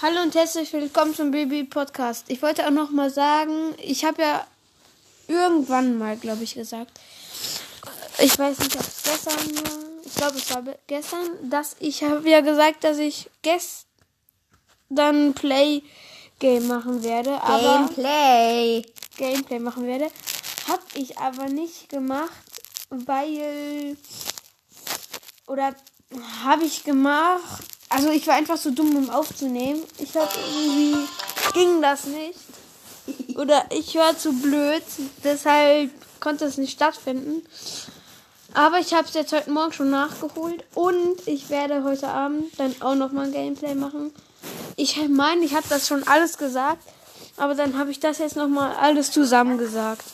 Hallo und herzlich willkommen zum Baby Podcast. Ich wollte auch noch mal sagen, ich habe ja irgendwann mal, glaube ich, gesagt, ich weiß nicht, ob es gestern war, ich glaube, es war gestern, dass ich habe ja gesagt, dass ich gestern Play Game machen werde, aber Gameplay. Gameplay machen werde, habe ich aber nicht gemacht, weil oder habe ich gemacht also ich war einfach so dumm, um aufzunehmen. Ich hatte irgendwie ging das nicht. Oder ich war zu blöd, deshalb konnte es nicht stattfinden. Aber ich habe es jetzt heute Morgen schon nachgeholt und ich werde heute Abend dann auch noch mal ein Gameplay machen. Ich meine, ich habe das schon alles gesagt, aber dann habe ich das jetzt noch mal alles zusammen gesagt.